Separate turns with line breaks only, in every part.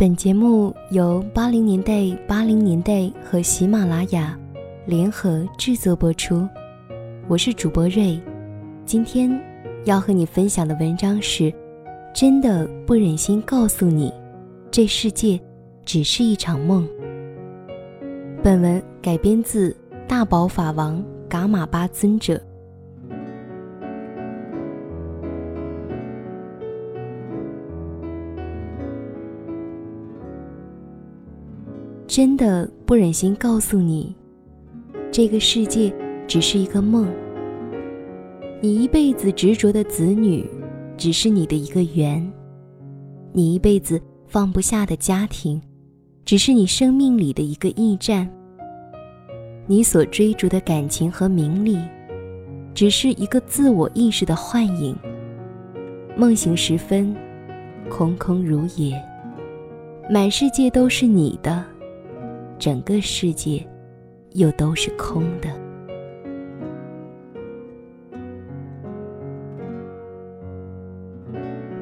本节目由八零年代八零年代和喜马拉雅联合制作播出，我是主播瑞，今天要和你分享的文章是：真的不忍心告诉你，这世界只是一场梦。本文改编自大宝法王噶玛巴尊者。真的不忍心告诉你，这个世界只是一个梦。你一辈子执着的子女，只是你的一个缘；你一辈子放不下的家庭，只是你生命里的一个驿站；你所追逐的感情和名利，只是一个自我意识的幻影。梦醒时分，空空如也，满世界都是你的。整个世界，又都是空的。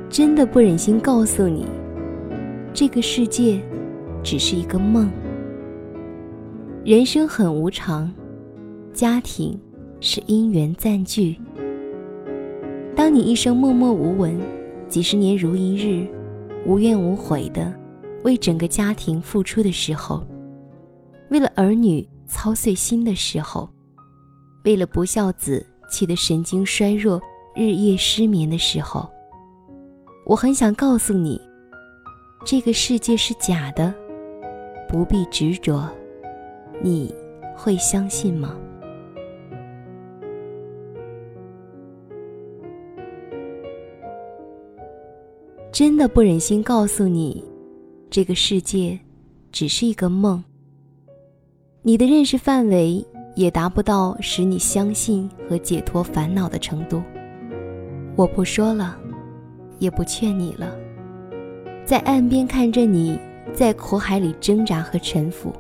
真的不忍心告诉你，这个世界只是一个梦。人生很无常，家庭是因缘暂聚。当你一生默默无闻，几十年如一日，无怨无悔的为整个家庭付出的时候。为了儿女操碎心的时候，为了不孝子气得神经衰弱、日夜失眠的时候，我很想告诉你，这个世界是假的，不必执着。你会相信吗？真的不忍心告诉你，这个世界只是一个梦。你的认识范围也达不到使你相信和解脱烦恼的程度。我不说了，也不劝你了。在岸边看着你在苦海里挣扎和沉浮，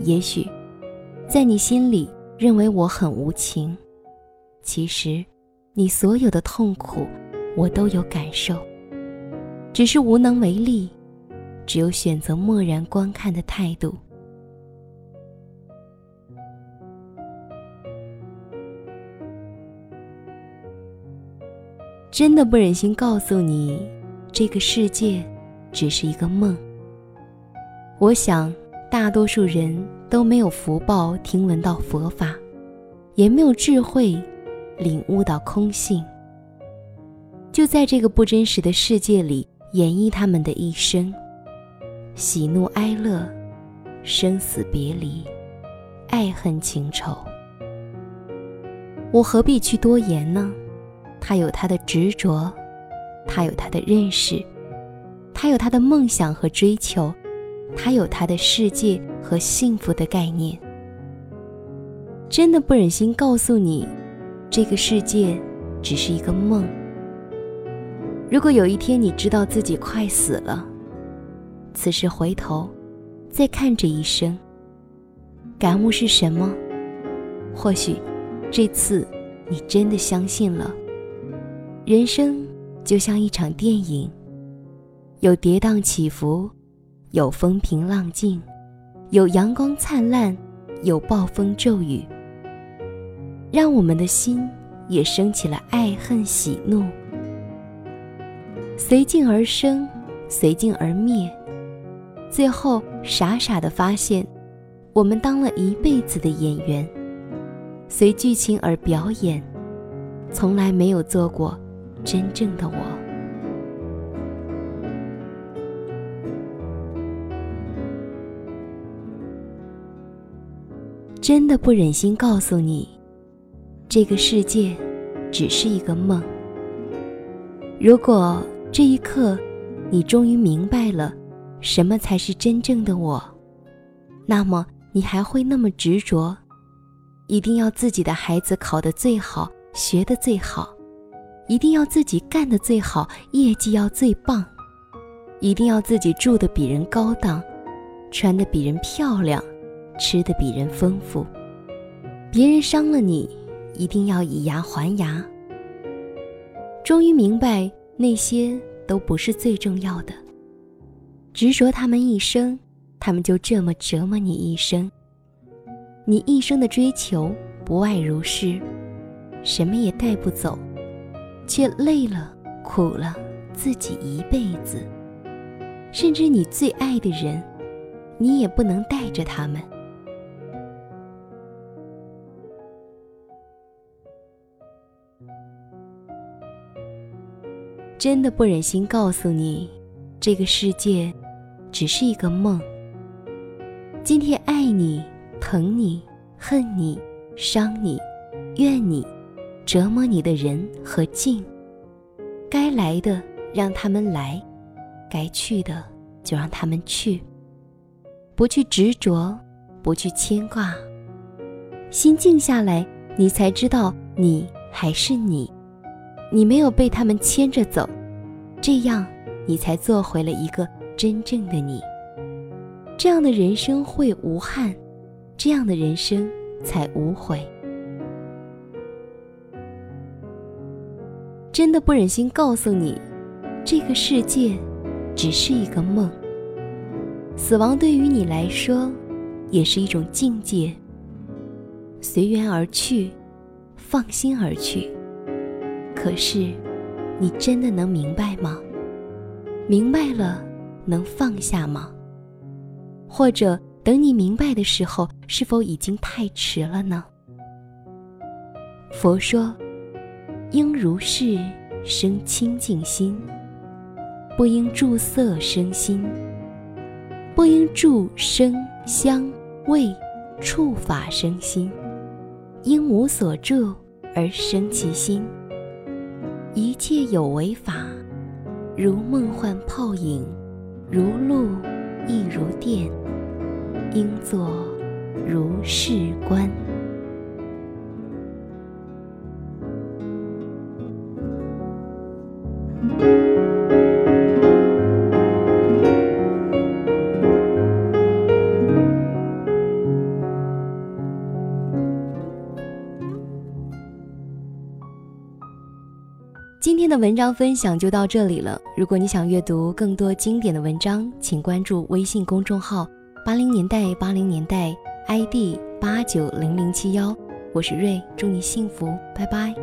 也许在你心里认为我很无情，其实你所有的痛苦我都有感受，只是无能为力，只有选择漠然观看的态度。真的不忍心告诉你，这个世界只是一个梦。我想，大多数人都没有福报听闻到佛法，也没有智慧领悟到空性，就在这个不真实的世界里演绎他们的一生，喜怒哀乐，生死别离，爱恨情仇。我何必去多言呢？他有他的执着，他有他的认识，他有他的梦想和追求，他有他的世界和幸福的概念。真的不忍心告诉你，这个世界只是一个梦。如果有一天你知道自己快死了，此时回头，再看这一生，感悟是什么？或许，这次你真的相信了。人生就像一场电影，有跌宕起伏，有风平浪静，有阳光灿烂，有暴风骤雨。让我们的心也升起了爱恨喜怒，随境而生，随境而灭，最后傻傻的发现，我们当了一辈子的演员，随剧情而表演，从来没有做过。真正的我，真的不忍心告诉你，这个世界只是一个梦。如果这一刻你终于明白了什么才是真正的我，那么你还会那么执着，一定要自己的孩子考得最好，学得最好，一定要自己干得最好，业绩要最棒，一定要自己住的比人高档，穿的比人漂亮，吃的比人丰富。别人伤了你，一定要以牙还牙。终于明白，那些都不是最重要的。执着他们一生，他们就这么折磨你一生。你一生的追求不外如是，什么也带不走，却累了、苦了自己一辈子。甚至你最爱的人，你也不能带着他们。真的不忍心告诉你，这个世界只是一个梦。今天爱你。疼你、恨你、伤你、怨你、折磨你的人和境，该来的让他们来，该去的就让他们去。不去执着，不去牵挂，心静下来，你才知道你还是你，你没有被他们牵着走，这样你才做回了一个真正的你。这样的人生会无憾。这样的人生才无悔。真的不忍心告诉你，这个世界只是一个梦。死亡对于你来说，也是一种境界。随缘而去，放心而去。可是，你真的能明白吗？明白了，能放下吗？或者？等你明白的时候，是否已经太迟了呢？佛说：“应如是生清净心，不应住色生心，不应住声香味触法生心，应无所住而生其心。一切有为法，如梦幻泡影，如露亦如电。”应作如是观。今天的文章分享就到这里了。如果你想阅读更多经典的文章，请关注微信公众号。八零年代，八零年代，ID 八九零零七幺，我是瑞，祝你幸福，拜拜。